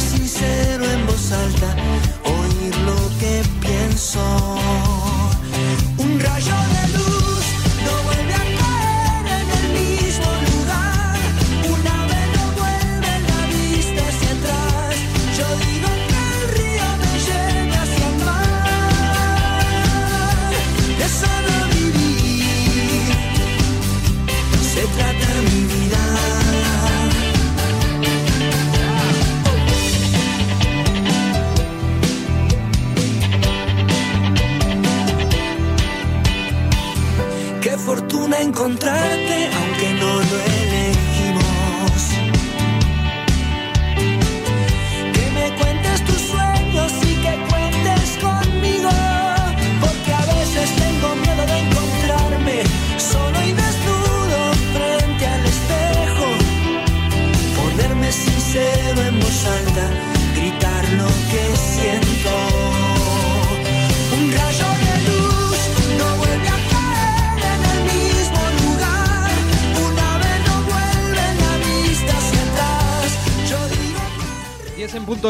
Sincero en voz alta, oír lo que pienso.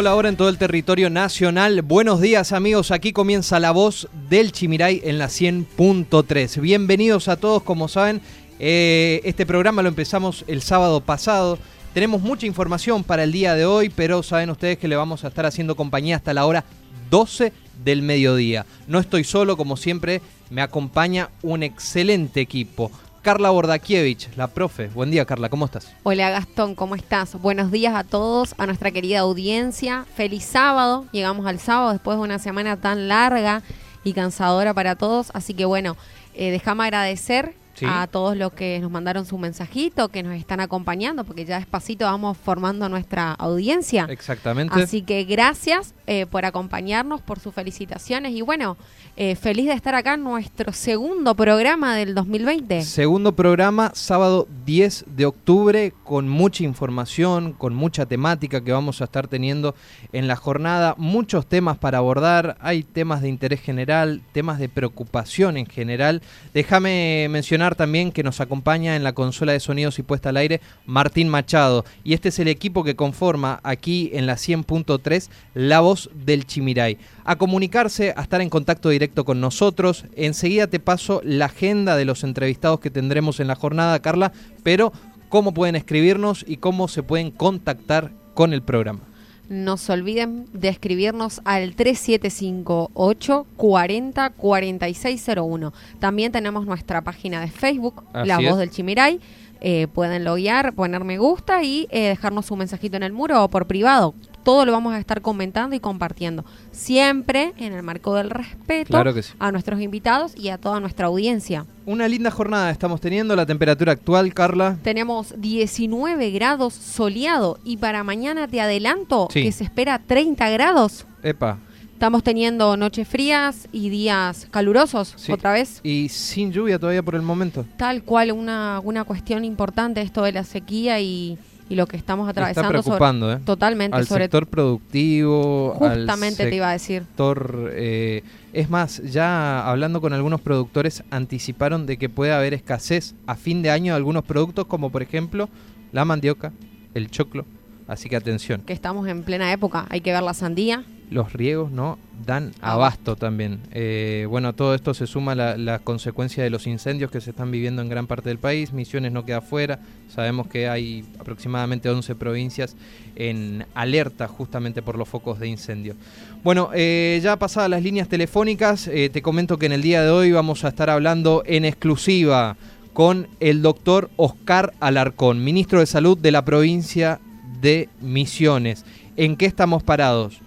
La hora en todo el territorio nacional. Buenos días amigos, aquí comienza la voz del Chimiray en la 100.3. Bienvenidos a todos, como saben, eh, este programa lo empezamos el sábado pasado. Tenemos mucha información para el día de hoy, pero saben ustedes que le vamos a estar haciendo compañía hasta la hora 12 del mediodía. No estoy solo, como siempre, me acompaña un excelente equipo. Carla Bordakiewicz, la profe. Buen día, Carla, ¿cómo estás? Hola Gastón, ¿cómo estás? Buenos días a todos, a nuestra querida audiencia. Feliz sábado. Llegamos al sábado después de una semana tan larga y cansadora para todos. Así que bueno, eh, déjame agradecer Sí. a todos los que nos mandaron su mensajito, que nos están acompañando, porque ya despacito vamos formando nuestra audiencia. Exactamente. Así que gracias eh, por acompañarnos, por sus felicitaciones y bueno, eh, feliz de estar acá en nuestro segundo programa del 2020. Segundo programa, sábado 10 de octubre, con mucha información, con mucha temática que vamos a estar teniendo en la jornada, muchos temas para abordar, hay temas de interés general, temas de preocupación en general. Déjame mencionar también que nos acompaña en la consola de sonidos y puesta al aire Martín Machado, y este es el equipo que conforma aquí en la 100.3 La Voz del Chimiray. A comunicarse, a estar en contacto directo con nosotros. Enseguida te paso la agenda de los entrevistados que tendremos en la jornada, Carla, pero cómo pueden escribirnos y cómo se pueden contactar con el programa. No se olviden de escribirnos al 3758 40 4601. También tenemos nuestra página de Facebook, Así La es. Voz del Chimiray. Eh, pueden loguear, poner me gusta y eh, dejarnos un mensajito en el muro o por privado. Todo lo vamos a estar comentando y compartiendo. Siempre en el marco del respeto Claro que sí. a nuestros invitados y a toda nuestra audiencia. Una linda jornada estamos teniendo, la temperatura actual, Carla. Tenemos 19 grados soleado y para mañana te adelanto Sí. que se espera 30 grados. Epa. Estamos teniendo noches frías y días calurosos Sí. otra vez. Y sin lluvia todavía por el momento. Tal cual una, una cuestión importante esto de la sequía y, y lo que estamos Está atravesando. sobre- preocupando, ¿eh? Totalmente, Al sobre sector productivo. al Justamente te iba a decir. sector, eh, es más, ya hablando con algunos productores, anticiparon de que puede haber escasez a fin de año de algunos productos, como por ejemplo la mandioca, el choclo. Así que atención. que estamos en plena época. Hay que ver la sandía, los riegos no dan abasto también. Eh, bueno, todo esto se suma a la, la, consecuencia de los incendios que se están viviendo en gran parte del país. Misiones no queda fuera. Sabemos que hay aproximadamente 11 provincias en alerta justamente por los focos de incendio. Bueno, eh, ya pasadas las líneas telefónicas, eh, te comento que en el día de hoy vamos a estar hablando en exclusiva con el doctor Oscar Alarcón, ministro de Salud de la provincia de Misiones. ¿En qué estamos parados?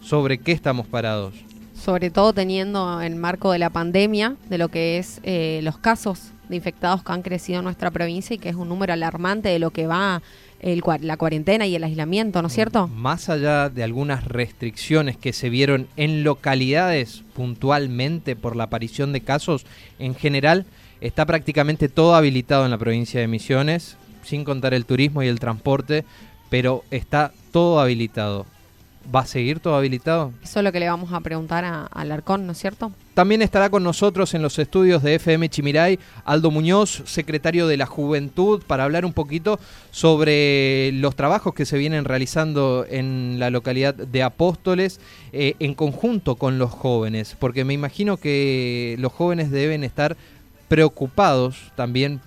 ¿Sobre qué estamos parados? Sobre todo teniendo en marco de la pandemia, de lo que es eh, los casos de infectados que han crecido en nuestra provincia y que es un número alarmante de lo que va el, la cuarentena y el aislamiento, ¿no es cierto? Más allá de algunas restricciones que se vieron en localidades puntualmente por la aparición de casos, en general está prácticamente todo habilitado en la provincia de Misiones, sin contar el turismo y el transporte, pero está todo habilitado. ¿Va a seguir todo habilitado? Eso es lo que le vamos a preguntar a, Alarcón, ¿no es cierto? También estará con nosotros en los estudios de FM Chimiray Aldo Muñoz, secretario de la Juventud, para hablar un poquito sobre los trabajos que se vienen realizando en la localidad de Apóstoles eh, en conjunto con los jóvenes, porque me imagino que los jóvenes deben estar preocupados también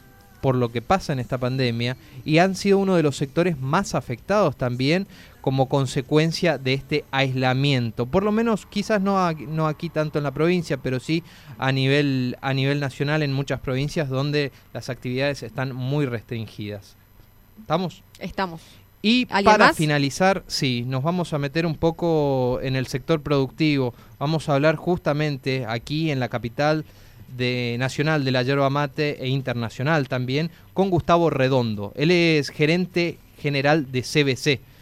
por lo que pasa en esta pandemia y han sido uno de los sectores más afectados también como consecuencia de este aislamiento. Por lo menos quizás no, no aquí tanto en la provincia, pero sí a nivel, a nivel nacional en muchas provincias donde las actividades están muy restringidas. ¿Estamos? Estamos. Y para finalizar, sí, nos vamos a meter un poco en el sector productivo. Vamos a hablar justamente aquí en la capital de nacional de la yerba mate e internacional también con Gustavo Redondo. Él es gerente general de CBC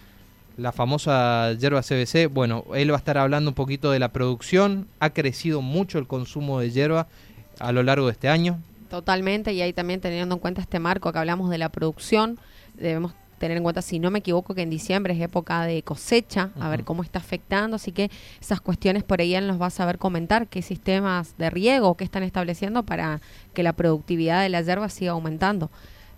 la famosa hierba CBC, bueno, él va a estar hablando un poquito de la producción, ha crecido mucho el consumo de hierba a lo largo de este año. Totalmente, y ahí también teniendo en cuenta este marco que hablamos de la producción, debemos tener en cuenta, si no me equivoco, que en diciembre es época de cosecha, a ver cómo está afectando, así que esas cuestiones por ahí él nos va a saber comentar qué sistemas de riego que están estableciendo para que la productividad de la hierba siga aumentando.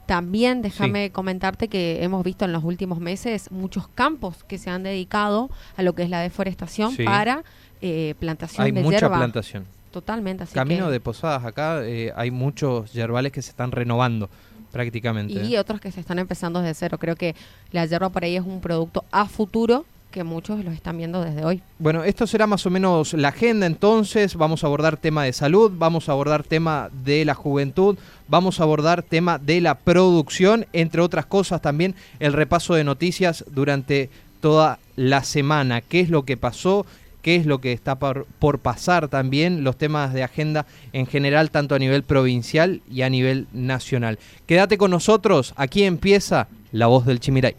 También déjame comentarte que hemos visto en los últimos meses muchos campos que se han dedicado a lo que es la deforestación para eh, plantación hay de mucha plantación. Totalmente. Así Camino de Posadas acá eh, hay muchos yerbales que se están renovando prácticamente. Y otros que se están empezando desde cero. Creo que la yerba por ahí es un producto a futuro que muchos los están viendo desde hoy. Bueno, esto será más o menos la agenda entonces. Vamos a abordar tema de salud, vamos a abordar tema de la juventud, vamos a abordar tema de la producción, entre otras cosas también el repaso de noticias durante toda la semana. ¿Qué es lo que pasó? qué es lo que está por, pasar también, los temas de agenda en general, tanto a nivel provincial y a nivel nacional. Quédate con nosotros, aquí empieza La Voz del Chimiray.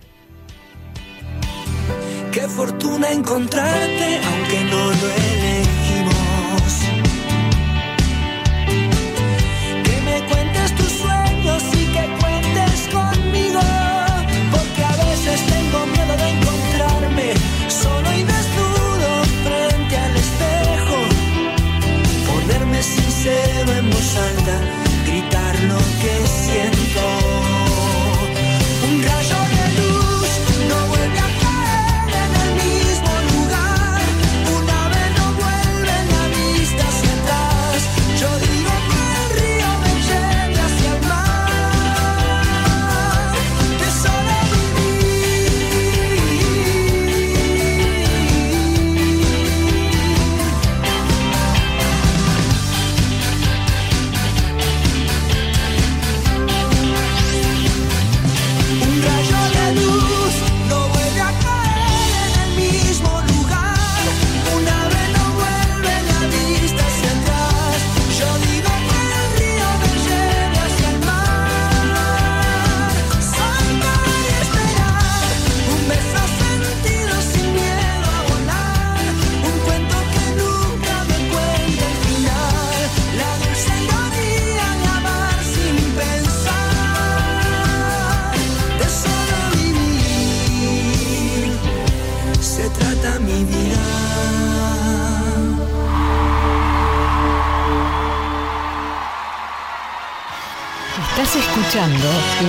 Qué fortuna encontrarte, aunque no lo elegimos.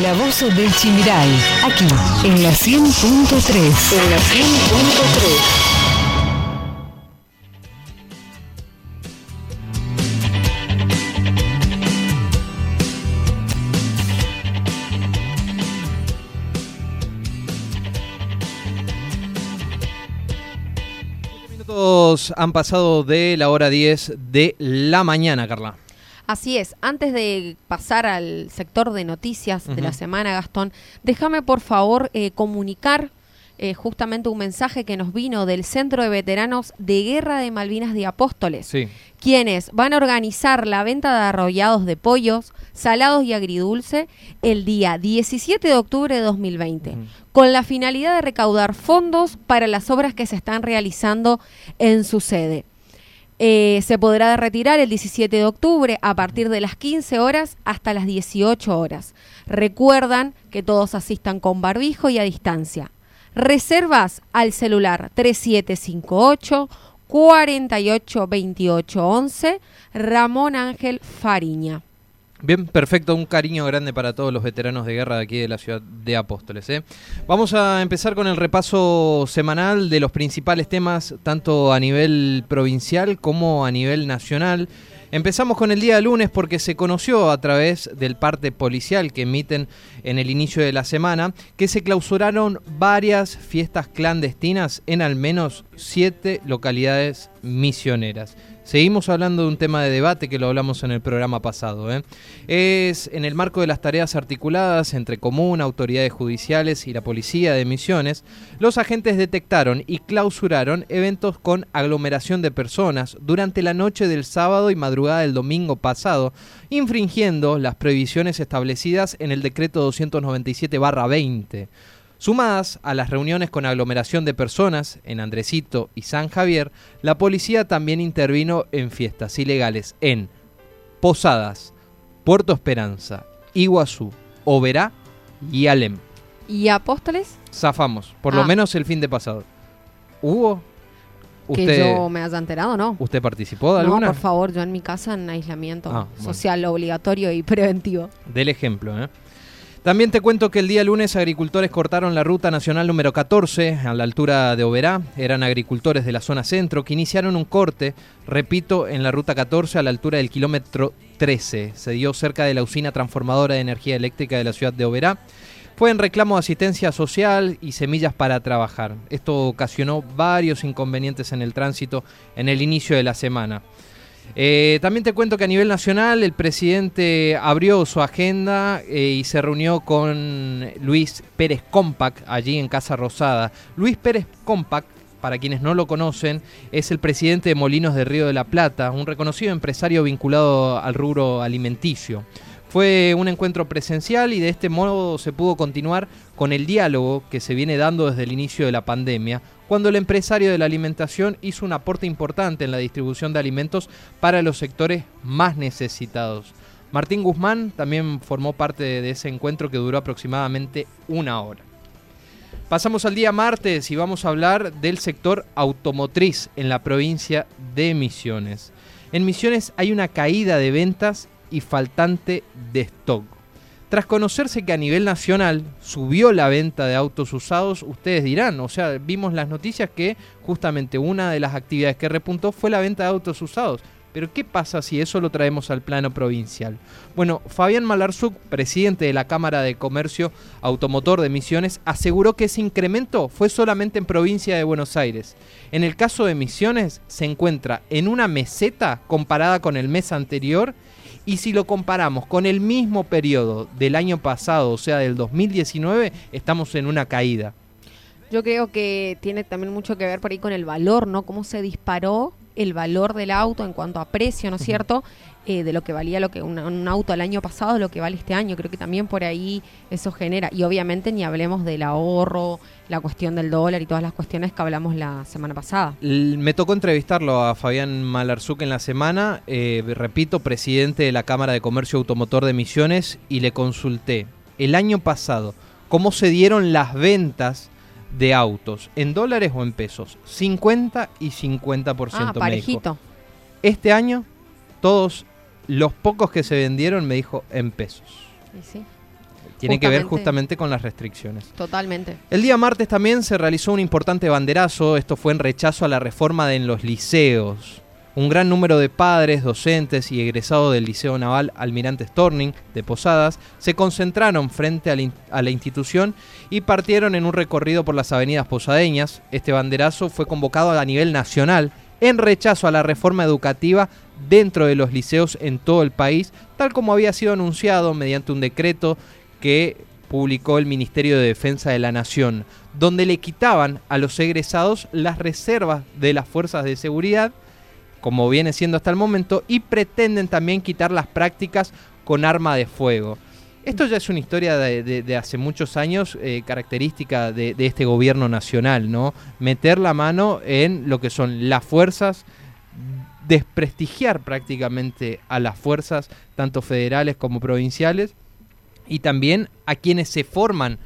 La Voz del Chimirai, aquí en la 100.3. En la 100.3. han pasado de la hora 10 de la mañana, Carla. Así es, antes de pasar al sector de noticias de la semana, Gastón, déjame por favor eh, comunicar eh, justamente un mensaje que nos vino del Centro de Veteranos de Guerra de Malvinas de Apóstoles, Sí. quienes van a organizar la venta de arrollados de pollos, salados y agridulce el día 17 de octubre de 2020, Ujú. con la finalidad de recaudar fondos para las obras que se están realizando en su sede. Eh, se podrá retirar el 17 de octubre a partir de las 15 horas hasta las 18 horas. Recuerdan que todos asistan con barbijo y a distancia. Reservas al celular 3758 482811 Ramón Ángel Fariña. Bien, perfecto, un cariño grande para todos los veteranos de guerra de aquí de la ciudad de Apóstoles. ¿eh? Vamos a empezar con el repaso semanal de los principales temas, tanto a nivel provincial como a nivel nacional. Empezamos con el día lunes porque se conoció a través del parte policial que emiten en el inicio de la semana que se clausuraron varias fiestas clandestinas en al menos siete localidades misioneras. Seguimos hablando de un tema de debate que lo hablamos en el programa pasado. ¿eh? Es en el marco de las tareas articuladas entre común, autoridades judiciales y la policía de Misiones, los agentes detectaron y clausuraron eventos con aglomeración de personas durante la noche del sábado y madrugada del domingo pasado, infringiendo las prohibiciones establecidas en el decreto 297-20. Sumadas a las reuniones con aglomeración de personas en Andresito y San Javier, la policía también intervino en fiestas ilegales en Posadas, Puerto Esperanza, Iguazú, Oberá y Alem. ¿Y Apóstoles? Zafamos, por lo Ah. menos el fin de pasado. ¿Hubo? Que ¿Usted, yo me haya enterado, ¿no? ¿Usted participó de No, alguna? por favor, yo en mi casa en aislamiento Ah, bueno. social obligatorio y preventivo. Del ejemplo, ¿eh? También te cuento que el día lunes agricultores cortaron la ruta nacional número 14 a la altura de Oberá. Eran agricultores de la zona centro que iniciaron un corte, repito, en la ruta 14 a la altura del kilómetro 13. Se dio cerca de la usina transformadora de energía eléctrica de la ciudad de Oberá. Fue en reclamo de asistencia social y semillas para trabajar. Esto ocasionó varios inconvenientes en el tránsito en el inicio de la semana. Eh, también te cuento que a nivel nacional el presidente abrió su agenda eh, y se reunió con Luis Pérez Compac allí en Casa Rosada. Luis Pérez Compac, para quienes no lo conocen, es el presidente de Molinos de Río de la Plata, un reconocido empresario vinculado al rubro alimenticio. Fue un encuentro presencial y de este modo se pudo continuar con el diálogo que se viene dando desde el inicio de la pandemia, cuando el empresario de la alimentación hizo un aporte importante en la distribución de alimentos para los sectores más necesitados. Martín Guzmán también formó parte de ese encuentro que duró aproximadamente una hora. Pasamos al día martes y vamos a hablar del sector automotriz en la provincia de Misiones. En Misiones hay una caída de ventas y faltante de stock. Tras conocerse que a nivel nacional subió la venta de autos usados, ustedes dirán, o sea, vimos las noticias que justamente una de las actividades que repuntó fue la venta de autos usados. Pero ¿qué pasa si eso lo traemos al plano provincial? Bueno, Fabián Malarzuk, presidente de la Cámara de Comercio Automotor de Misiones, aseguró que ese incremento fue solamente en provincia de Buenos Aires. En el caso de Misiones, se encuentra en una meseta comparada con el mes anterior y si lo comparamos con el mismo periodo del año pasado, o sea, del 2019, estamos en una caída. Yo creo que tiene también mucho que ver por ahí con el valor, ¿no? Cómo se disparó el valor del auto en cuanto a precio, ¿no es cierto? Eh, de lo que valía lo que un, un auto el año pasado, lo que vale este año. Creo que también por ahí eso genera. Y obviamente ni hablemos del ahorro, la cuestión del dólar y todas las cuestiones que hablamos la semana pasada. L- Me tocó entrevistarlo a Fabián Malarzuk en la semana, eh, repito, presidente de la Cámara de Comercio Automotor de Misiones, y le consulté el año pasado cómo se dieron las ventas de autos, en dólares o en pesos, 50 y 50%. Ah, parejito. Este año, todos los pocos que se vendieron, me dijo, en pesos. Sí, Tiene que ver Justamente. justamente con las restricciones. totalmente. El día martes también se realizó un importante banderazo, esto fue en rechazo a la reforma de en los liceos. Un gran número de padres, docentes y egresados del Liceo Naval Almirante Storning de Posadas se concentraron frente a la, a la institución y partieron en un recorrido por las avenidas posadeñas. Este banderazo fue convocado a nivel nacional en rechazo a la reforma educativa dentro de los liceos en todo el país, tal como había sido anunciado mediante un decreto que publicó el Ministerio de Defensa de la Nación, donde le quitaban a los egresados las reservas de las fuerzas de seguridad, como viene siendo hasta el momento, y pretenden también quitar las prácticas con arma de fuego. Esto ya es una historia de, hace muchos años, eh, característica de, de este gobierno nacional, ¿no? Meter la mano en lo que son las fuerzas, desprestigiar prácticamente a las fuerzas, tanto federales como provinciales, y también a quienes se forman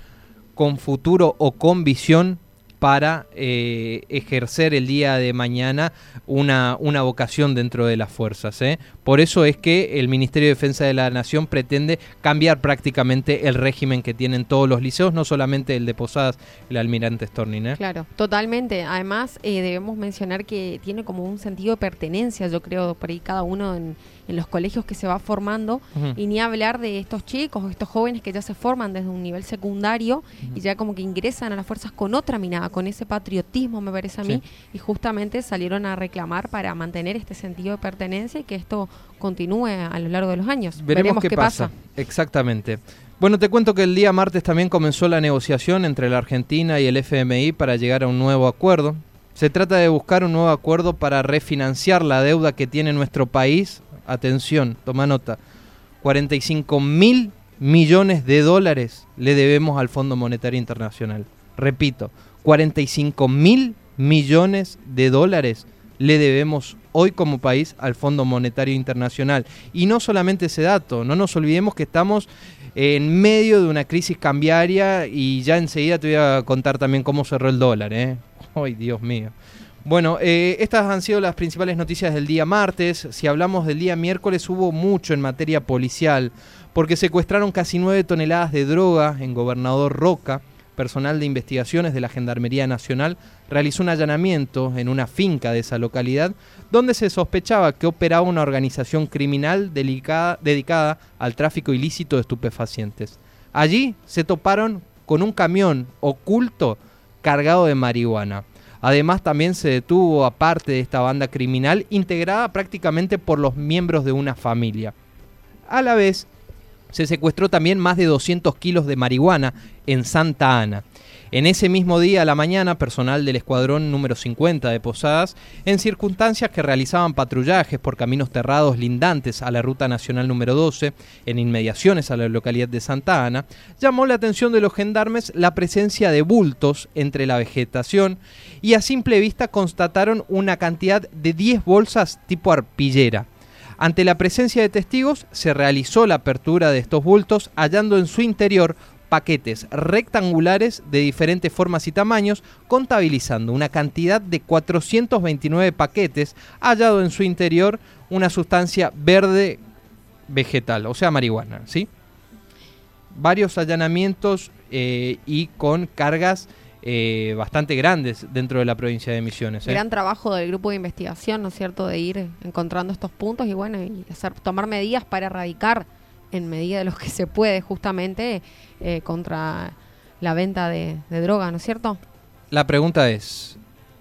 con futuro o con visión para eh, ejercer el día de mañana una, una vocación dentro de las fuerzas. ¿eh? Por eso es que el Ministerio de Defensa de la Nación pretende cambiar prácticamente el régimen que tienen todos los liceos, no solamente el de Posadas, el almirante Storning. ¿eh? Claro, totalmente. Además, debemos mencionar que tiene como un sentido de pertenencia, yo creo, por ahí cada uno en, en los colegios que se va formando. Y ni hablar de estos chicos, estos jóvenes que ya se forman desde un nivel secundario y ya como que ingresan a las fuerzas con otra mirada, con ese patriotismo, me parece a mí, Sí. y justamente salieron a reclamar para mantener este sentido de pertenencia y que esto continúe a lo largo de los años. Veremos, qué, pasa. Exactamente. Bueno, te cuento que el día martes también comenzó la negociación entre la Argentina y el FMI para llegar a un nuevo acuerdo. Se trata de buscar un nuevo acuerdo para refinanciar la deuda que tiene nuestro país. Atención, toma nota. 45 mil millones de dólares le debemos al Fondo Monetario Internacional. Repito, 45 mil millones de dólares le debemos hoy como país al Fondo Monetario Internacional. Y no solamente ese dato, no nos olvidemos que estamos en medio de una crisis cambiaria y ya enseguida te voy a contar también cómo cerró el dólar. ¿eh? ¡Ay, Dios mío! Bueno, eh, estas han sido las principales noticias del día martes. Si hablamos del día miércoles, hubo mucho en materia policial, porque secuestraron casi 9 toneladas de droga en Gobernador Roca. Personal de investigaciones de la Gendarmería Nacional realizó un allanamiento en una finca de esa localidad donde se sospechaba que operaba una organización criminal dedicada al tráfico ilícito de estupefacientes. Allí se toparon con un camión oculto cargado de marihuana. Además también se detuvo a parte de esta banda criminal integrada prácticamente por los miembros de una familia. A la vez, se secuestró también más de 200 kilos de marihuana en Santa Ana. En ese mismo día a la mañana, personal del escuadrón número 50 de Posadas, en circunstancias que realizaban patrullajes por caminos terrados lindantes a la ruta nacional número 12, en inmediaciones a la localidad de Santa Ana, llamó la atención de los gendarmes la presencia de bultos entre la vegetación y a simple vista constataron una cantidad de 10 bolsas tipo arpillera. Ante la presencia de testigos, se realizó la apertura de estos bultos, hallando en su interior paquetes rectangulares de diferentes formas y tamaños, contabilizando una cantidad de 429 paquetes, hallado en su interior una sustancia verde vegetal, o sea, marihuana, ¿sí? Varios allanamientos eh, y con cargas eh, bastante grandes dentro de la provincia de Misiones. ¿eh? Gran trabajo del grupo de investigación, ¿no es cierto?, de ir encontrando estos puntos y bueno, y hacer, tomar medidas para erradicar en medida de lo que se puede justamente eh, contra la venta de, de droga, ¿no es cierto? La pregunta es,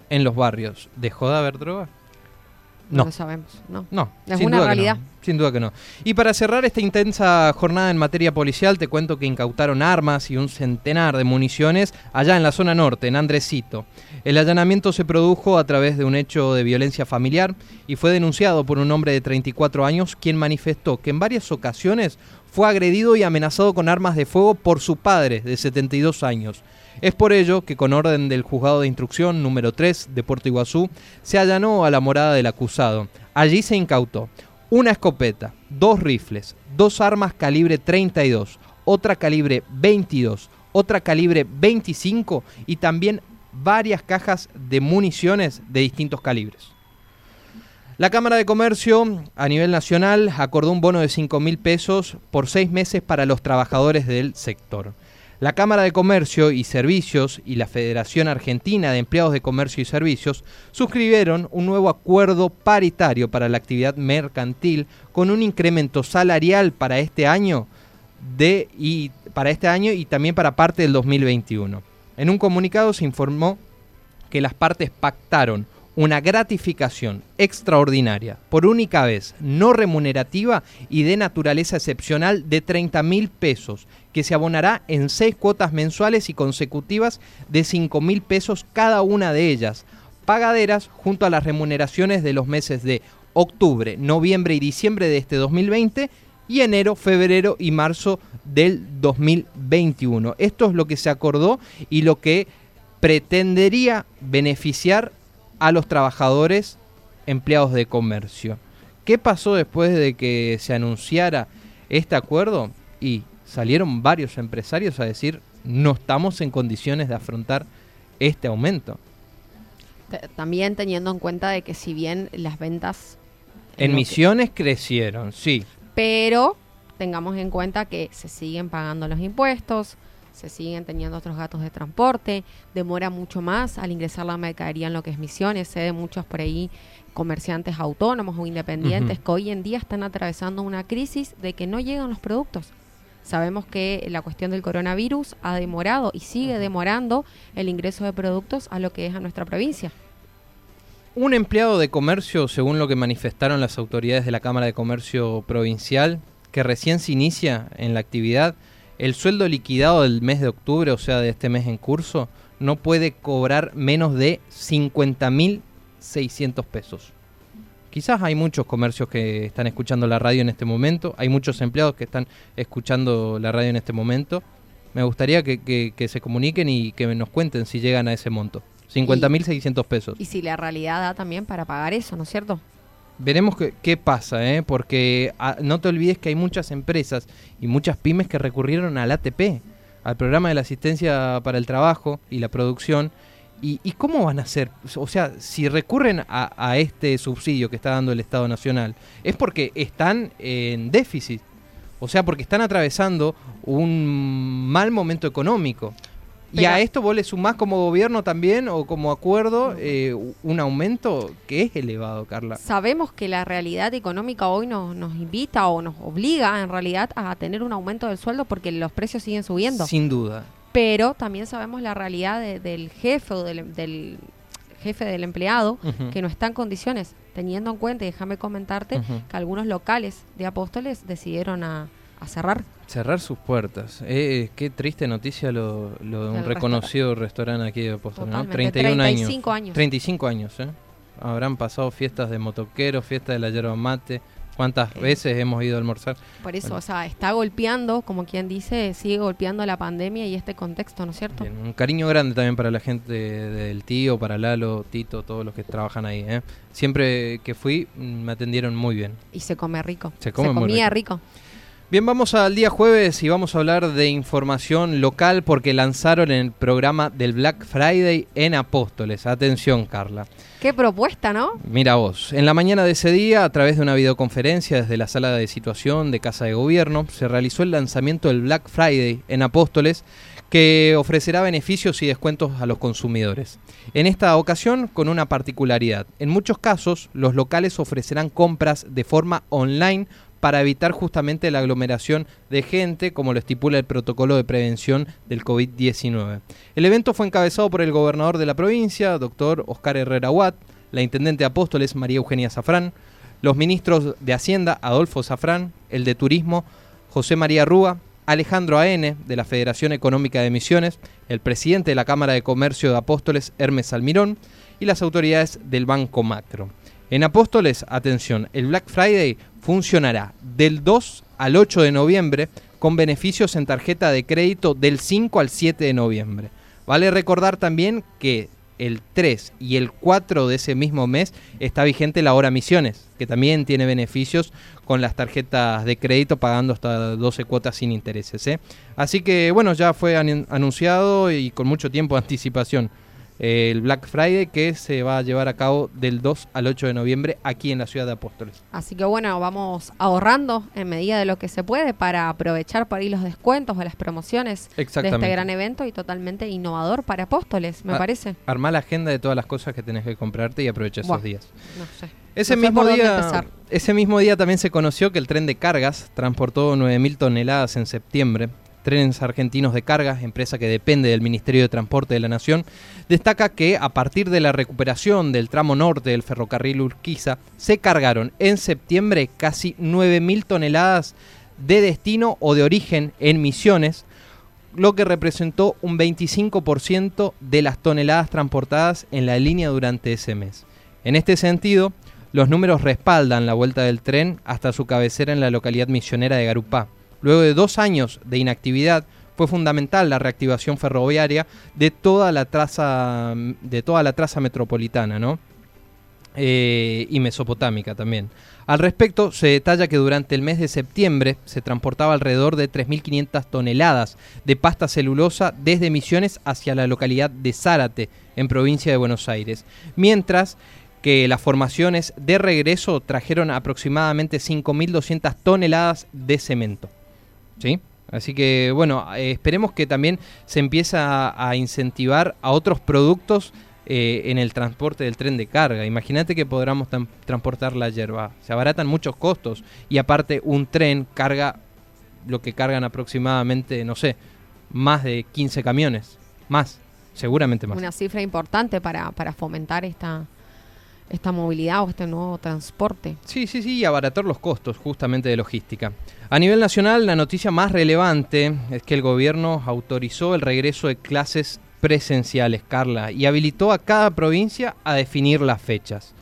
¿en los barrios dejó de haber droga? No, No. lo sabemos, ¿no? No, Es sin una duda que realidad. no, sin duda que no. Y para cerrar esta intensa jornada en materia policial, te cuento que incautaron armas y un centenar de municiones allá en la zona norte, en Andresito. El allanamiento se produjo a través de un hecho de violencia familiar y fue denunciado por un hombre de 34 años quien manifestó que en varias ocasiones fue agredido y amenazado con armas de fuego por su padre de 72 años. Es por ello que con orden del juzgado de instrucción número 3 de Puerto Iguazú se allanó a la morada del acusado. Allí se incautó una escopeta, dos rifles, dos armas calibre 32, otra calibre 22, otra calibre 25 y también varias cajas de municiones de distintos calibres. La Cámara de Comercio a nivel nacional acordó un bono de 5 mil pesos por seis meses para los trabajadores del sector. La Cámara de Comercio y Servicios y la Federación Argentina de Empleados de Comercio y Servicios suscribieron un nuevo acuerdo paritario para la actividad mercantil con un incremento salarial para este año y para este año y también para parte del 2021. En un comunicado se informó que las partes pactaron una gratificación extraordinaria por única vez no remunerativa y de naturaleza excepcional de 30 mil pesos, que se abonará en seis cuotas mensuales y consecutivas de 5 mil pesos cada una de ellas, pagaderas junto a las remuneraciones de los meses de octubre, noviembre y diciembre de este 2020 y enero, febrero y marzo del 2021. Esto es lo que se acordó y lo que pretendería beneficiar a los trabajadores empleados de comercio. ¿Qué pasó después de que se anunciara este acuerdo? Y salieron varios empresarios a decir, no estamos en condiciones de afrontar este aumento. También teniendo en cuenta de que si bien las ventas... En Misiones crecieron, sí. Pero tengamos en cuenta que se siguen pagando los impuestos, se siguen teniendo otros gastos de transporte, demora mucho más al ingresar la mercadería en lo que es misiones, sé de muchos por ahí comerciantes autónomos o independientes que hoy en día están atravesando una crisis de que no llegan los productos. Sabemos que la cuestión del coronavirus ha demorado y sigue demorando el ingreso de productos a lo que es a nuestra provincia. Un empleado de comercio, según lo que manifestaron las autoridades de la Cámara de Comercio Provincial, que recién se inicia en la actividad, el sueldo liquidado del mes de octubre, o sea, de este mes en curso, no puede cobrar menos de 50.600 pesos. Quizás hay muchos comercios que están escuchando la radio en este momento, hay muchos empleados que están escuchando la radio en este momento. Me gustaría que, se comuniquen y que nos cuenten si llegan a ese monto. 50.600 pesos. Y si la realidad da también para pagar eso, ¿no es cierto? Veremos qué, pasa, ¿eh? porque ah, no te olvides que hay muchas empresas y muchas pymes que recurrieron al ATP, al programa de la asistencia para el trabajo y la producción. ¿Y, cómo van a hacer? O sea, si recurren a, a, este subsidio que está dando el Estado Nacional, es porque están en déficit. O sea, porque están atravesando un mal momento económico y a esto vos le sumás como gobierno también o como acuerdo eh, un aumento que es elevado, Carla. Sabemos que la realidad económica hoy nos, nos invita o nos obliga en realidad a tener un aumento del sueldo porque los precios siguen subiendo. Sin duda. Pero también sabemos la realidad del jefe o del, jefe del empleado que no está en condiciones, teniendo en cuenta, y déjame comentarte, que algunos locales de apóstoles decidieron a a cerrar. Cerrar sus puertas. Eh, qué triste noticia lo, de un reconocido restaurante aquí de Apóstol, ¿no? 31 35 años. 35 años, ¿eh? Habrán pasado fiestas de motoqueros, fiestas de la yerba mate. ¿Cuántas eh. veces hemos ido a almorzar? Por eso, o sea, está golpeando, como quien dice, sigue golpeando la pandemia y este contexto, ¿no es cierto? un cariño grande también para la gente del tío, para Lalo, Tito, todos los que trabajan ahí. ¿eh? Siempre que fui me atendieron muy bien. Y se come rico. Se, come comía rico. Bien, vamos al día jueves y vamos a hablar de información local porque lanzaron el programa del Black Friday en Apóstoles. Atención, Carla. Qué propuesta, ¿no? Mira vos, en la mañana de ese día, a través de una videoconferencia desde la sala de situación de Casa de Gobierno, se realizó el lanzamiento del Black Friday en Apóstoles que ofrecerá beneficios y descuentos a los consumidores. En esta ocasión, con una particularidad. En muchos casos, los locales ofrecerán compras de forma online para evitar justamente la aglomeración de gente, como lo estipula el protocolo de prevención del COVID-19. El evento fue encabezado por el gobernador de la provincia, doctor Oscar Herrera Watt, la intendente de Apóstoles, María Eugenia Zafrán, los ministros de Hacienda, Adolfo Zafrán, el de Turismo, José María Rúa, Alejandro A.N., de la Federación Económica de Misiones, el presidente de la Cámara de Comercio de Apóstoles, Hermes Almirón, y las autoridades del Banco Macro. En Apóstoles, atención, el Black Friday funcionará del 2 al 8 de noviembre con beneficios en tarjeta de crédito del 5 al 7 de noviembre. Vale recordar también que el 3 y el 4 de ese mismo mes está vigente la hora misiones, que también tiene beneficios con las tarjetas de crédito pagando hasta 12 cuotas sin intereses. ¿eh? Así que bueno, ya fue anunciado y con mucho tiempo de anticipación el Black Friday que se va a llevar a cabo del 2 al 8 de noviembre aquí en la ciudad de Apóstoles. Así que bueno, vamos ahorrando en medida de lo que se puede para aprovechar para ir los descuentos o las promociones de este gran evento y totalmente innovador para Apóstoles, me parece. Armar la agenda de todas las cosas que tenés que comprarte y aprovechar esos días. No sé. Ese, mismo día, ese mismo día también se conoció que el tren de cargas transportó 9.000 toneladas en septiembre, Trenes Argentinos de Cargas, empresa que depende del Ministerio de Transporte de la Nación, destaca que a partir de la recuperación del tramo norte del ferrocarril Urquiza, se cargaron en septiembre casi 9.000 toneladas de destino o de origen en Misiones, lo que representó un 25% de las toneladas transportadas en la línea durante ese mes. En este sentido, los números respaldan la vuelta del tren hasta su cabecera en la localidad misionera de Garupá. Luego de dos años de inactividad, fue fundamental la reactivación ferroviaria de toda la traza, de toda la traza metropolitana, ¿no? Eh, y mesopotámica también. Al respecto, se detalla que durante el mes de septiembre se transportaba alrededor de 3.500 toneladas de pasta celulosa desde Misiones hacia la localidad de Zárate, en provincia de Buenos Aires, mientras que las formaciones de regreso trajeron aproximadamente 5.200 toneladas de cemento. ¿Sí? Así que bueno, eh, esperemos que también se empiece a, incentivar a otros productos eh, en el transporte del tren de carga. Imagínate que podamos transportar la hierba. Se abaratan muchos costos y aparte un tren carga lo que cargan aproximadamente, no sé, más de 15 camiones. Más, seguramente más. Una cifra importante para, para fomentar esta, esta movilidad o este nuevo transporte. Sí, sí, sí, y abaratar los costos justamente de logística. A nivel nacional, la noticia más relevante es que el gobierno autorizó el regreso de clases presenciales, Carla, y habilitó a cada provincia a definir las fechas.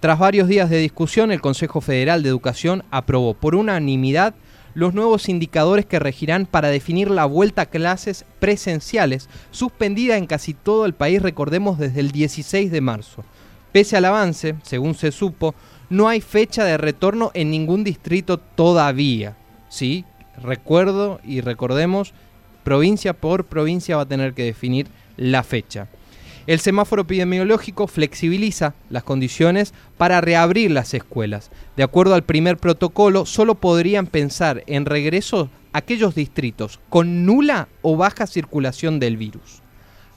Tras varios días de discusión, el Consejo Federal de Educación aprobó por unanimidad los nuevos indicadores que regirán para definir la vuelta a clases presenciales, suspendida en casi todo el país, recordemos, desde el 16 de marzo. Pese al avance, según se supo, no hay fecha de retorno en ningún distrito todavía. Sí, recuerdo y recordemos, provincia por provincia va a tener que definir la fecha. El semáforo epidemiológico flexibiliza las condiciones para reabrir las escuelas. De acuerdo al primer protocolo, solo podrían pensar en regreso aquellos distritos con nula o baja circulación del virus.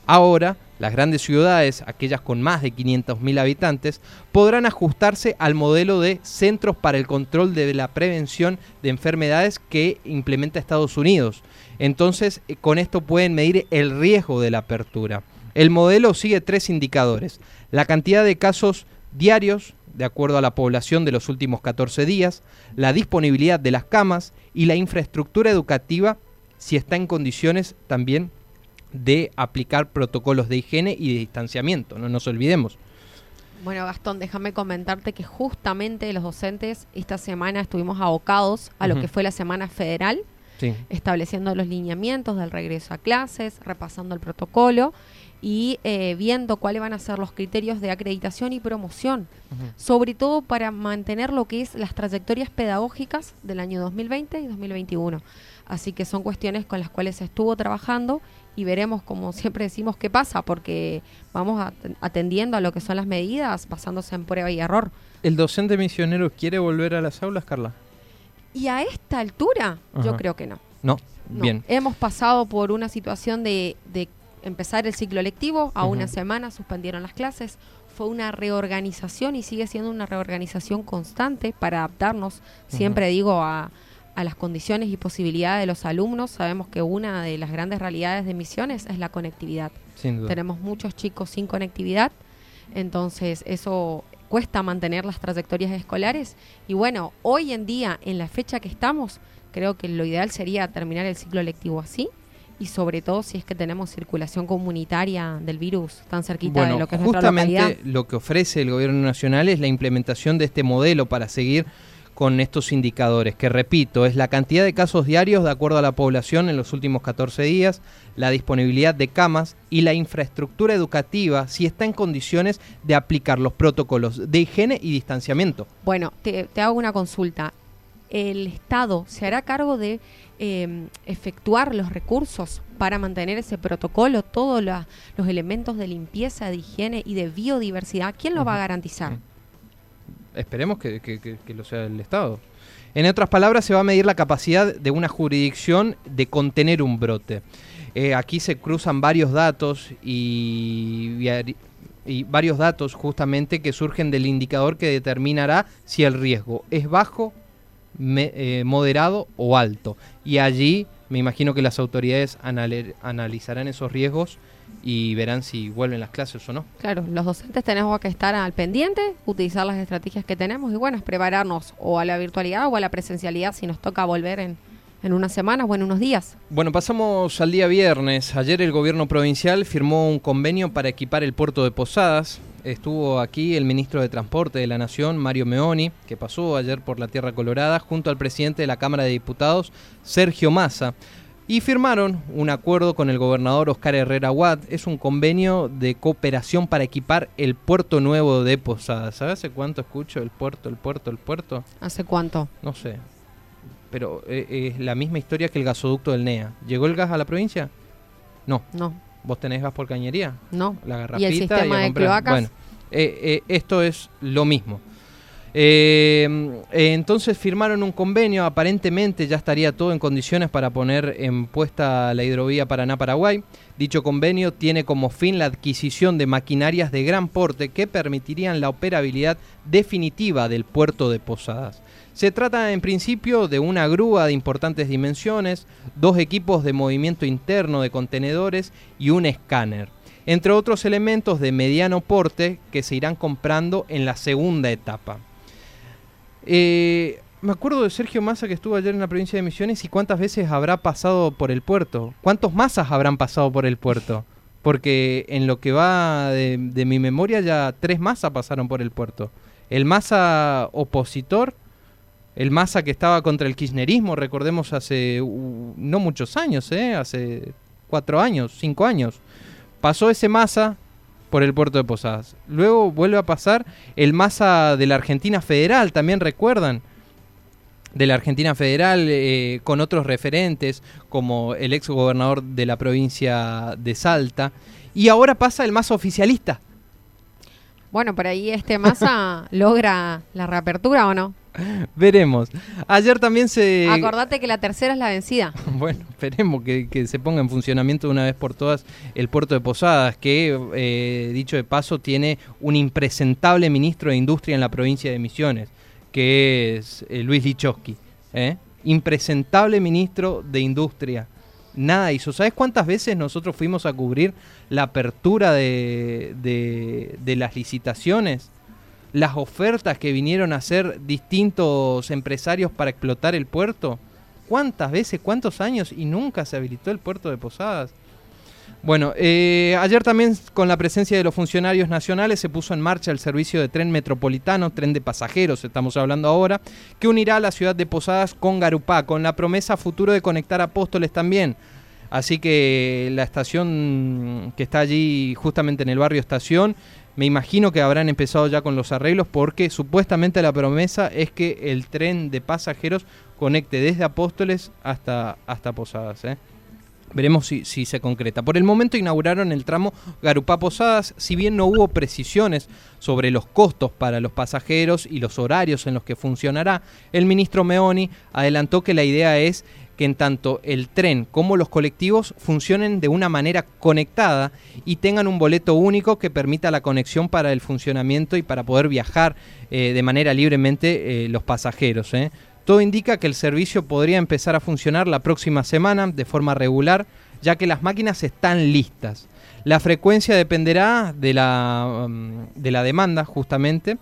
Ahora, las grandes ciudades, aquellas con más de 500.000 habitantes, podrán ajustarse al modelo de Centros para el Control de la Prevención de Enfermedades que implementa Estados Unidos. Entonces, eh, con esto pueden medir el riesgo de la apertura. El modelo sigue tres indicadores. La cantidad de casos diarios, de acuerdo a la población de los últimos 14 días, la disponibilidad de las camas y la infraestructura educativa si está en condiciones también de aplicar protocolos de higiene y de distanciamiento, no nos olvidemos. Bueno, Gastón, déjame comentarte que justamente los docentes esta semana estuvimos abocados a lo que fue la semana federal, estableciendo los lineamientos del regreso a clases, repasando el protocolo y eh, viendo cuáles van a ser los criterios de acreditación y promoción, sobre todo para mantener lo que es las trayectorias pedagógicas del año 2020 y 2021. Así que son cuestiones con las cuales se estuvo trabajando y veremos, como siempre decimos, qué pasa, porque vamos atendiendo a lo que son las medidas, basándose en prueba y error. ¿El docente misionero quiere volver a las aulas, Carla? Y a esta altura, yo creo que no. no. bien. Hemos pasado por una situación de, empezar el ciclo lectivo, a una semana suspendieron las clases, fue una reorganización y sigue siendo una reorganización constante para adaptarnos, siempre digo, a, a las condiciones y posibilidades de los alumnos, sabemos que una de las grandes realidades de Misiones es la conectividad. Tenemos muchos chicos sin conectividad, entonces eso cuesta mantener las trayectorias escolares. Y bueno, hoy en día, en la fecha que estamos, creo que lo ideal sería terminar el ciclo lectivo así y sobre todo si es que tenemos circulación comunitaria del virus tan cerquita de lo que es justamente lo que ofrece el gobierno nacional es la implementación de este modelo para seguir con estos indicadores, que repito, es la cantidad de casos diarios de acuerdo a la población en los últimos 14 días, la disponibilidad de camas y la infraestructura educativa si está en condiciones de aplicar los protocolos de higiene y distanciamiento. Bueno, te, hago una consulta. el Estado se hará cargo de eh, efectuar los recursos para mantener ese protocolo, todos la- los elementos de limpieza, de higiene y de biodiversidad. ¿Quién lo va a garantizar? Esperemos que, que- lo sea el Estado. En otras palabras, se va a medir la capacidad de una jurisdicción de contener un brote. Eh, aquí se cruzan varios datos y, y- varios datos justamente que surgen del indicador que determinará si el riesgo es bajo, me- eh, moderado o alto. Y allí me imagino que las autoridades analizarán esos riesgos y verán si vuelven las clases o no. Claro, los docentes tenemos que estar al pendiente, utilizar las estrategias que tenemos y bueno, es prepararnos o a la virtualidad o a la presencialidad si nos toca volver en, en unas semanas o en unos días. Bueno, pasamos al día viernes. Ayer el gobierno provincial firmó un convenio para equipar el puerto de Posadas. Estuvo aquí el ministro de Transporte de la Nación, Mario Meoni, que pasó ayer por la Tierra Colorada, junto al presidente de la Cámara de Diputados, Sergio Massa. Y firmaron un acuerdo con el gobernador Oscar Herrera Watt. Es un convenio de cooperación para equipar el puerto nuevo de Posadas. ¿Sabes hace cuánto escucho el puerto, el puerto, el puerto? ¿Hace cuánto? No sé. Pero eh, es la misma historia que el gasoducto del NEA. ¿Llegó el gas a la provincia? No. No, ¿Vos tenés gas por cañería? no. La ¿Y garrafita el sistema a de cloacas? Bueno, eh, eh, esto es lo mismo. Eh, eh, entonces firmaron un convenio, aparentemente ya estaría todo en condiciones para poner en puesta la hidrovía Paraná-Paraguay. Dicho convenio tiene como fin la adquisición de maquinarias de gran porte que permitirían la operabilidad definitiva del puerto de Posadas. Se trata en principio de una grúa de importantes dimensiones, dos equipos de movimiento interno de contenedores y un escáner, entre otros elementos de mediano porte que se irán comprando en la segunda etapa. Eh, me acuerdo de Sergio Massa que estuvo ayer en la provincia de Misiones y cuántas veces habrá pasado por el puerto. ¿Cuántos masas habrán pasado por el puerto? Porque en lo que va de, mi memoria ya tres masas pasaron por el puerto. El masa opositor, el masa que estaba contra el kirchnerismo, recordemos hace uh, no muchos años, ¿eh? hace cuatro años, cinco años. Pasó ese masa por el puerto de Posadas. Luego vuelve a pasar el masa de la Argentina Federal, también recuerdan, de la Argentina Federal eh, con otros referentes como el ex gobernador de la provincia de Salta. Y ahora pasa el masa oficialista. Bueno, por ahí este masa logra la reapertura o no. Veremos. Ayer también se... Acordate que la tercera es la vencida. Bueno, esperemos que, que se ponga en funcionamiento de una vez por todas el puerto de Posadas, que, eh, dicho de paso, tiene un impresentable ministro de Industria en la provincia de Misiones, que es eh, Luis Lichowski. ¿eh? Impresentable ministro de Industria. Nada hizo. ¿Sabes cuántas veces nosotros fuimos a cubrir la apertura de, de- de las licitaciones? Las ofertas que vinieron a hacer distintos empresarios para explotar el puerto. ¿Cuántas veces, cuántos años y nunca se habilitó el puerto de Posadas? Bueno, eh, ayer también con la presencia de los funcionarios nacionales se puso en marcha el servicio de tren metropolitano, tren de pasajeros, estamos hablando ahora, que unirá la ciudad de Posadas con Garupá, con la promesa futuro de conectar Apóstoles también. Así que la estación que está allí justamente en el barrio Estación, me imagino que habrán empezado ya con los arreglos porque supuestamente la promesa es que el tren de pasajeros conecte desde Apóstoles hasta, hasta Posadas. ¿eh? Veremos si, se concreta. Por el momento inauguraron el tramo Garupá Posadas, si bien no hubo precisiones sobre los costos para los pasajeros y los horarios en los que funcionará, el ministro Meoni adelantó que la idea es que en tanto el tren como los colectivos funcionen de una manera conectada y tengan un boleto único que permita la conexión para el funcionamiento y para poder viajar eh, de manera libremente eh, los pasajeros. ¿eh? Todo indica que el servicio podría empezar a funcionar la próxima semana de forma regular, ya que las máquinas están listas. La frecuencia dependerá de la, um, de la demanda, justamente.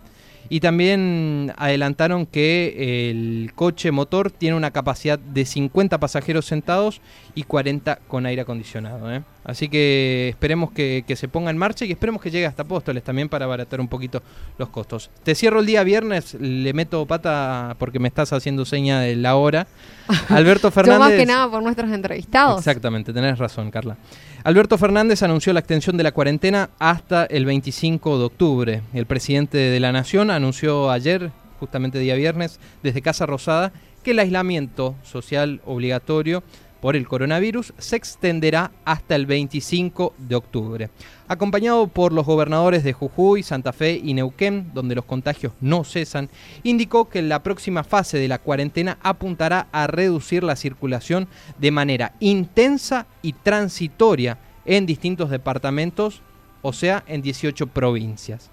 Y también adelantaron que el coche motor tiene una capacidad de 50 pasajeros sentados y 40 con aire acondicionado. ¿eh? Así que esperemos que, que se ponga en marcha y esperemos que llegue hasta Apóstoles también para abaratar un poquito los costos. Te cierro el día viernes, le meto pata porque me estás haciendo seña de la hora. Alberto Yo Fernández. más que nada por nuestros entrevistados. Exactamente, tenés razón, Carla. Alberto Fernández anunció la extensión de la cuarentena hasta el 25 de octubre. El presidente de la Nación anunció ayer, justamente día viernes, desde Casa Rosada, que el aislamiento social obligatorio por el coronavirus se extenderá hasta el 25 de octubre. Acompañado por los gobernadores de Jujuy, Santa Fe y Neuquén, donde los contagios no cesan, indicó que la próxima fase de la cuarentena apuntará a reducir la circulación de manera intensa y transitoria en distintos departamentos, o sea, en 18 provincias.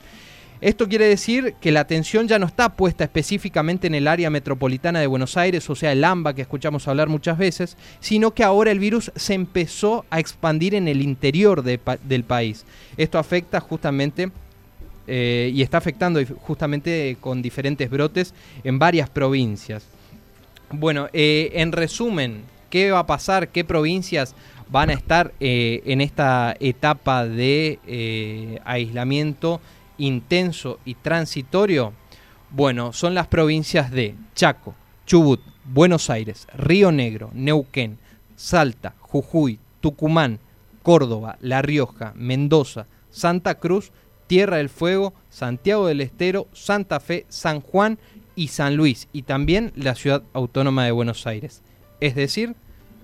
Esto quiere decir que la atención ya no está puesta específicamente en el área metropolitana de Buenos Aires, o sea, el AMBA que escuchamos hablar muchas veces, sino que ahora el virus se empezó a expandir en el interior del país. Esto afecta justamente eh, y está afectando justamente con diferentes brotes en varias provincias. Bueno, eh, en resumen, ¿qué va a pasar? ¿Qué provincias van a estar eh, en esta etapa de aislamiento? Intenso y transitorio, bueno, son las provincias de Chaco, Chubut, Buenos Aires, Río Negro, Neuquén, Salta, Jujuy, Tucumán, Córdoba, La Rioja, Mendoza, Santa Cruz, Tierra del Fuego, Santiago del Estero, Santa Fe, San Juan y San Luis, y también la ciudad autónoma de Buenos Aires. Es decir,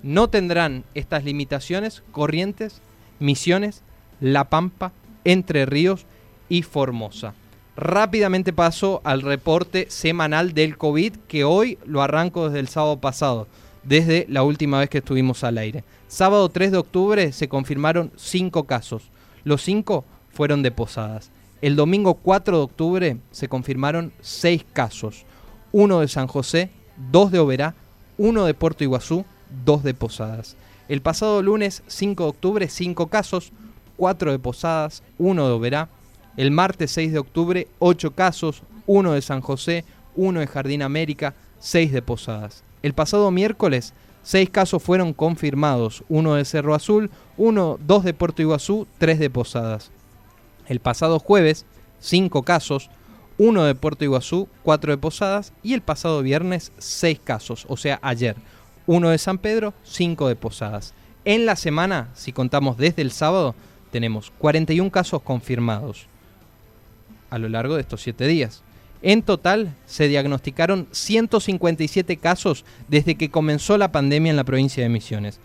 no tendrán estas limitaciones Corrientes, Misiones, La Pampa, Entre Ríos y Formosa. Rápidamente paso al reporte semanal del COVID que hoy lo arranco desde el sábado pasado, desde la última vez que estuvimos al aire. Sábado 3 de octubre se confirmaron 5 casos. Los 5 fueron de Posadas. El domingo 4 de octubre se confirmaron 6 casos. Uno de San José, 2 de Oberá, uno de Puerto Iguazú, 2 de Posadas. El pasado lunes 5 de octubre 5 casos, 4 de Posadas, 1 de Oberá, el martes 6 de octubre, 8 casos, 1 de San José, 1 de Jardín América, 6 de Posadas. El pasado miércoles, 6 casos fueron confirmados, 1 de Cerro Azul, 1, 2 de Puerto Iguazú, 3 de Posadas. El pasado jueves, 5 casos, 1 de Puerto Iguazú, 4 de Posadas y el pasado viernes 6 casos, o sea, ayer, 1 de San Pedro, 5 de Posadas. En la semana, si contamos desde el sábado, tenemos 41 casos confirmados, a lo largo de estos siete días. En total se diagnosticaron 157 casos desde que comenzó la pandemia en la provincia de Misiones.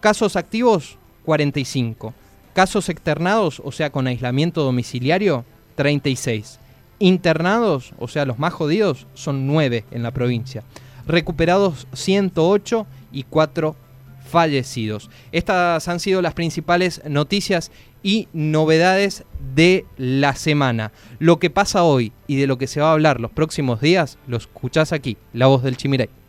Casos activos, 45. Casos externados, o sea, con aislamiento domiciliario, 36. Internados, o sea, los más jodidos, son 9 en la provincia. Recuperados 108 y 4 fallecidos. Estas han sido las principales noticias y novedades de la semana. Lo que pasa hoy y de lo que se va a hablar los próximos días, lo escuchás aquí, La Voz del Chimiray.